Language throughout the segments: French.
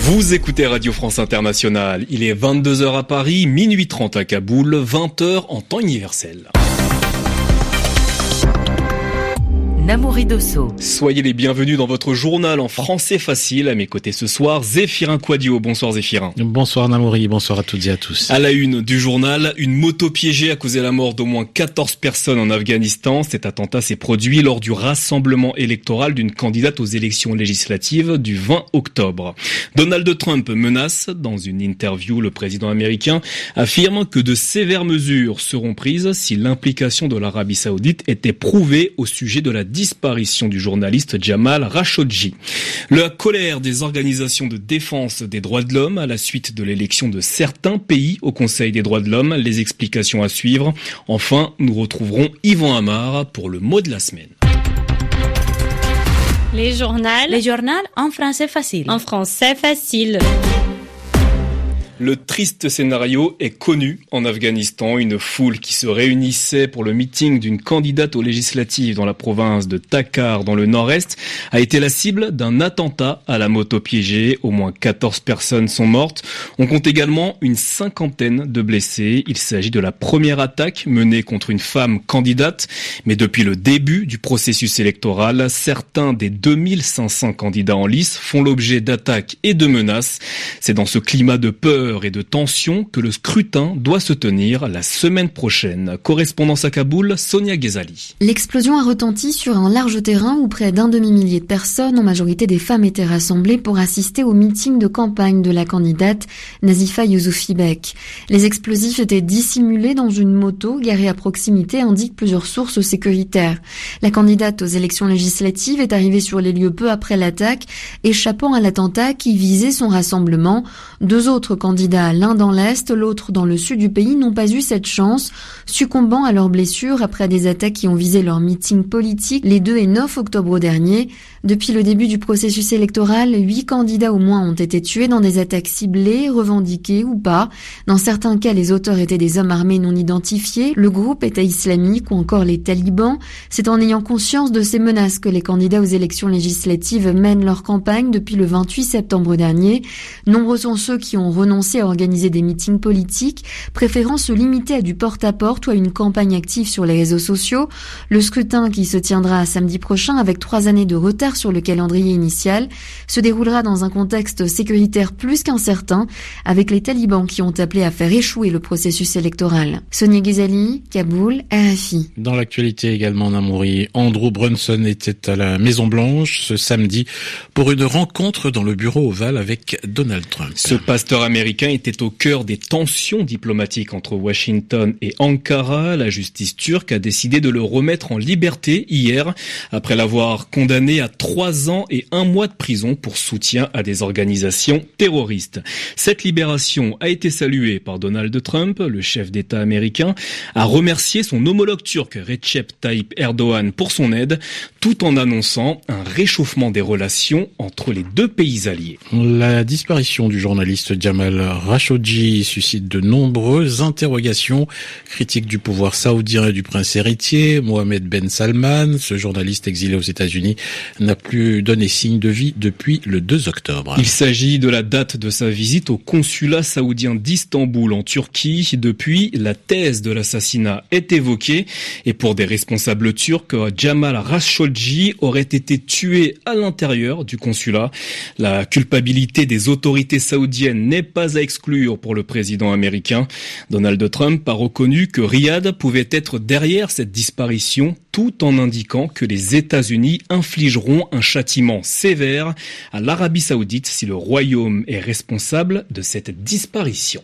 Vous écoutez Radio France Internationale. Il est 22h à Paris, minuit 30 à Kaboul, 20h en temps universel. Namouri Dosso. Soyez les bienvenus dans votre journal en français facile. À mes côtés ce soir, Zéphirin Quadio. Bonsoir Zéphirin. Bonsoir Namouri, bonsoir à toutes et à tous. À la une du journal, une moto piégée a causé la mort d'au moins 14 personnes en Afghanistan. Cet attentat s'est produit lors du rassemblement électoral d'une candidate aux élections législatives du 20 octobre. Donald Trump menace. Dans une interview, le président américain affirme que de sévères mesures seront prises si l'implication de l'Arabie saoudite était prouvée au sujet de la disparition du journaliste Jamal Khashoggi. La colère des organisations de défense des droits de l'homme à la suite de l'élection de certains pays au Conseil des droits de l'homme, les explications à suivre. Enfin, nous retrouverons Yvan Amar pour le mot de la semaine. Les journaux. Les journaux en français facile. En français facile. Le triste scénario est connu en Afghanistan. Une foule qui se réunissait pour le meeting d'une candidate aux législatives dans la province de Takar dans le nord-est a été la cible d'un attentat à la moto piégée. Au moins 14 personnes sont mortes. On compte également une cinquantaine de blessés. Il s'agit de la première attaque menée contre une femme candidate. Mais depuis le début du processus électoral, certains des 2500 candidats en lice font l'objet d'attaques et de menaces. C'est dans ce climat de peur et de tension que le scrutin doit se tenir la semaine prochaine. Correspondance à Kaboul, Sonia Ghezali. L'explosion a retenti sur un large terrain où près d'un demi-millier de personnes, en majorité des femmes, étaient rassemblées pour assister au meeting de campagne de la candidate Nazifa Youssoufibek. Les explosifs étaient dissimulés dans une moto garée à proximité, indiquent plusieurs sources sécuritaires. La candidate aux élections législatives est arrivée sur les lieux peu après l'attaque, échappant à l'attentat qui visait son rassemblement. Deux autres candidats candidats, l'un dans l'Est, l'autre dans le sud du pays, n'ont pas eu cette chance, succombant à leurs blessures après des attaques qui ont visé leur meeting politique les 2 et 9 octobre dernier. Depuis le début du processus électoral, huit candidats au moins ont été tués dans des attaques ciblées, revendiquées ou pas. Dans certains cas, les auteurs étaient des hommes armés non identifiés, le groupe État islamique ou encore les talibans. C'est en ayant conscience de ces menaces que les candidats aux élections législatives mènent leur campagne depuis le 28 septembre dernier. Nombreux sont ceux qui ont renoncé à organiser des meetings politiques, préférant se limiter à du porte-à-porte ou à une campagne active sur les réseaux sociaux. Le scrutin qui se tiendra samedi prochain avec trois années de retard sur le calendrier initial se déroulera dans un contexte sécuritaire plus qu'incertain, avec les talibans qui ont appelé à faire échouer le processus électoral. Sonia Ghazali, Kaboul, RFI. Dans l'actualité également, Namouri, Andrew Brunson était à la Maison Blanche ce samedi pour une rencontre dans le bureau ovale avec Donald Trump. Ce pasteur américain était au cœur des tensions diplomatiques entre Washington et Ankara. La justice turque a décidé de le remettre en liberté hier après l'avoir condamné à trois ans et un mois de prison pour soutien à des organisations terroristes. Cette libération a été saluée par Donald Trump, le chef d'État américain, a remercié son homologue turc Recep Tayyip Erdogan pour son aide, tout en annonçant un réchauffement des relations entre les deux pays alliés. La disparition du journaliste Jamal Khashoggi suscite de nombreuses interrogations, critiques du pouvoir saoudien et du prince héritier, Mohamed Ben Salman, ce journaliste exilé aux États-Unis, n'a plus donné signe de vie depuis le 2 octobre. Il s'agit de la date de sa visite au consulat saoudien d'Istanbul en Turquie. Depuis, la thèse de l'assassinat est évoquée et pour des responsables turcs, Jamal Khashoggi aurait été tué à l'intérieur du consulat. La culpabilité des autorités saoudiennes n'est pas à exclure pour le président américain. Donald Trump a reconnu que Riyad pouvait être derrière cette disparition tout en indiquant que les États-Unis infligeront un châtiment sévère à l'Arabie saoudite si le royaume est responsable de cette disparition.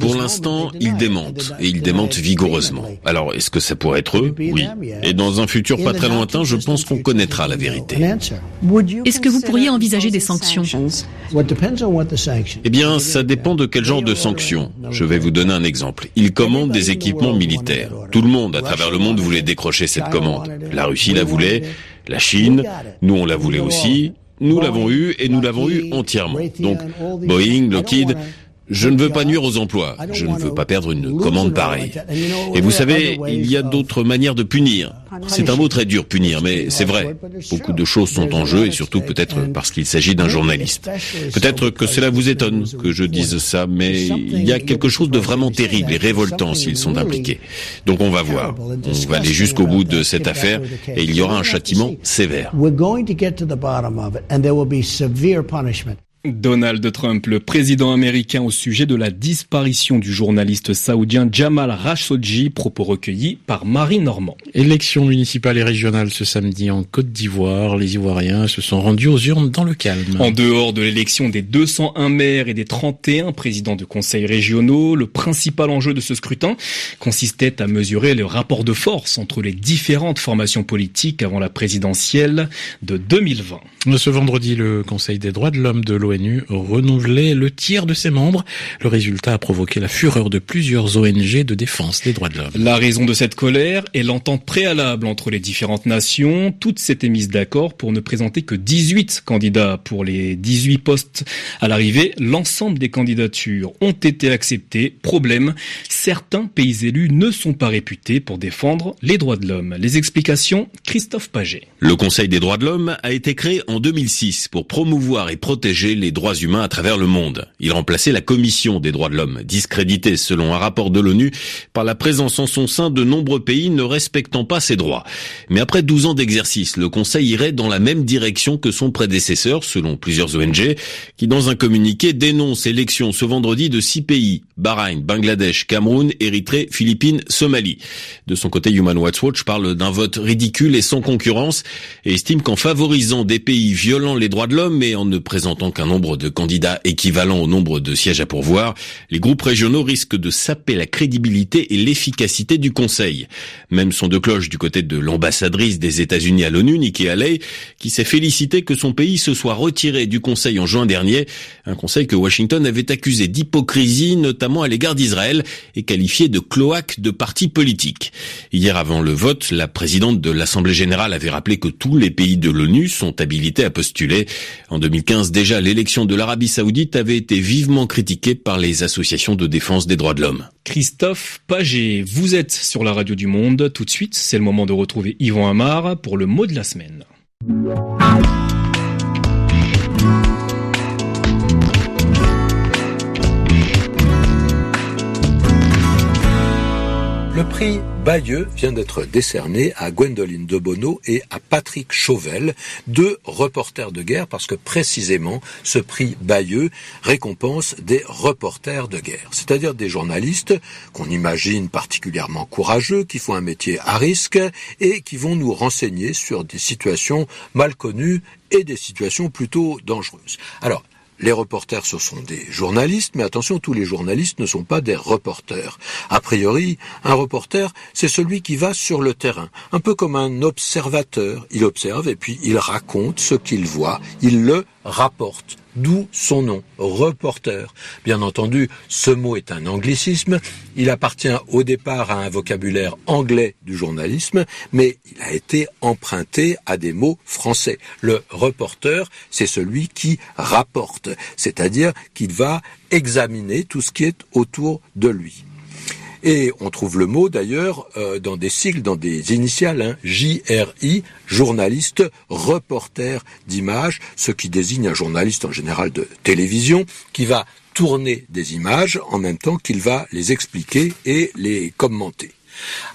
Pour l'instant, ils démentent, et ils démentent vigoureusement. Alors, est-ce que ça pourrait être eux? Oui. Et dans un futur pas très lointain, je pense qu'on connaîtra la vérité. Est-ce que vous pourriez envisager des sanctions? Eh bien, ça dépend de quel genre de sanctions. Je vais vous donner un exemple. Ils commandent des équipements militaires. Tout le monde à travers le monde voulait décrocher cette commande. La Russie la voulait, la Chine, nous on la voulait aussi, nous l'avons eu et nous l'avons eu entièrement. Donc Boeing, Lockheed, Je ne veux pas nuire aux emplois. Je ne veux pas perdre une commande pareille. Et vous savez, il y a d'autres manières de punir. C'est un mot très dur, punir, mais c'est vrai. Beaucoup de choses sont en jeu et surtout peut-être parce qu'il s'agit d'un journaliste. Peut-être que cela vous étonne que je dise ça, mais il y a quelque chose de vraiment terrible et révoltant s'ils sont impliqués. Donc on va voir. On va aller jusqu'au bout de cette affaire et il y aura un châtiment sévère. Donald Trump, le président américain au sujet de la disparition du journaliste saoudien Jamal Khashoggi, propos recueillis par Marie Normand. Élections municipales et régionales ce samedi en Côte d'Ivoire. Les Ivoiriens se sont rendus aux urnes dans le calme. En dehors de l'élection des 201 maires et des 31 présidents de conseils régionaux, le principal enjeu de ce scrutin consistait à mesurer le rapport de force entre les différentes formations politiques avant la présidentielle de 2020. Ce vendredi, le Conseil des droits de l'homme de l'ONU renouvelait le tiers de ses membres. Le résultat a provoqué la fureur de plusieurs ONG de défense des droits de l'homme. La raison de cette colère est l'entente préalable entre les différentes nations. Toutes s'étaient mises d'accord pour ne présenter que 18 candidats pour les 18 postes. À l'arrivée, l'ensemble des candidatures ont été acceptées. Problème, certains pays élus ne sont pas réputés pour défendre les droits de l'homme. Les explications, Christophe Paget. Le Conseil des droits de l'homme a été créé en 2006 pour promouvoir et protéger les droits humains à travers le monde. Il remplaçait la Commission des droits de l'homme, discréditée selon un rapport de l'ONU par la présence en son sein de nombreux pays ne respectant pas ses droits. Mais après 12 ans d'exercice, le Conseil irait dans la même direction que son prédécesseur, selon plusieurs ONG, qui dans un communiqué dénoncent l'élection ce vendredi de six pays, Bahreïn, Bangladesh, Cameroun, Érythrée, Philippines, Somalie. De son côté, Human Rights Watch parle d'un vote ridicule et sans concurrence et estime qu'en favorisant des pays violant les droits de l'homme et en ne présentant qu'un nombre de candidats équivalent au nombre de sièges à pourvoir, les groupes régionaux risquent de saper la crédibilité et l'efficacité du Conseil. Même son de cloche du côté de l'ambassadrice des États-Unis à l'ONU, Nikki Haley, qui s'est félicité que son pays se soit retiré du Conseil en juin dernier, un Conseil que Washington avait accusé d'hypocrisie, notamment à l'égard d'Israël, et qualifié de cloaque de partis politiques. Hier avant le vote, la présidente de l'Assemblée générale avait rappelé que tous les pays de l'ONU sont habilités à postuler. En 2015, déjà, l'élection de l'Arabie saoudite avait été vivement critiquée par les associations de défense des droits de l'homme. Christophe Paget, vous êtes sur la radio du monde. Tout de suite, c'est le moment de retrouver Yvan Amar pour le mot de la semaine. Prix Bayeux vient d'être décerné à Gwendoline Debono et à Patrick Chauvel, deux reporters de guerre, parce que précisément ce prix Bayeux récompense des reporters de guerre, c'est-à-dire des journalistes qu'on imagine particulièrement courageux, qui font un métier à risque et qui vont nous renseigner sur des situations mal connues et des situations plutôt dangereuses. Alors, les reporters, ce sont des journalistes, mais attention, tous les journalistes ne sont pas des reporters. A priori, un reporter, c'est celui qui va sur le terrain, un peu comme un observateur. Il observe et puis il raconte ce qu'il voit, il le rapporte. D'où son nom, reporter. Bien entendu, ce mot est un anglicisme. Il appartient au départ à un vocabulaire anglais du journalisme, mais il a été emprunté à des mots français. Le reporter, c'est celui qui rapporte, c'est-à-dire qu'il va examiner tout ce qui est autour de lui. Et on trouve le mot d'ailleurs euh, dans des sigles, dans des initiales, hein, JRI, journaliste, reporter d'image, ce qui désigne un journaliste en général de télévision qui va tourner des images en même temps qu'il va les expliquer et les commenter.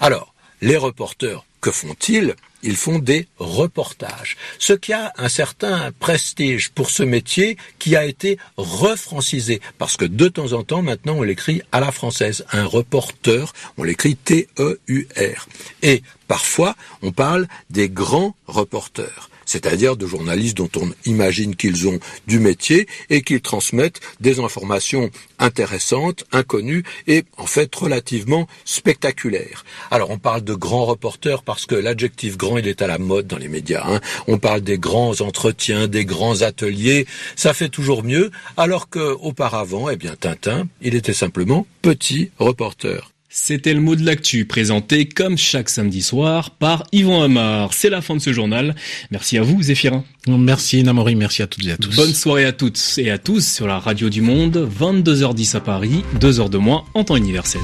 Alors, les reporters, que font-ils? Ils font des reportages, ce qui a un certain prestige pour ce métier qui a été refrancisé, parce que de temps en temps, maintenant, on l'écrit à la française. Un reporter, on l'écrit T-E-U-R. Et parfois, on parle des grands reporters c'est-à-dire de journalistes dont on imagine qu'ils ont du métier et qu'ils transmettent des informations intéressantes, inconnues et en fait relativement spectaculaires. Alors on parle de grands reporters parce que l'adjectif grand il est à la mode dans les médias. Hein. On parle des grands entretiens, des grands ateliers, ça fait toujours mieux, alors que auparavant, eh bien Tintin, il était simplement petit reporter. C'était le mot de l'actu présenté comme chaque samedi soir par Yvon Amar. C'est la fin de ce journal. Merci à vous Zéphirin. Merci Namori, merci à toutes et à tous. Bonne soirée à toutes et à tous sur la radio du monde, 22h10 à Paris, 2h de moins en temps universel.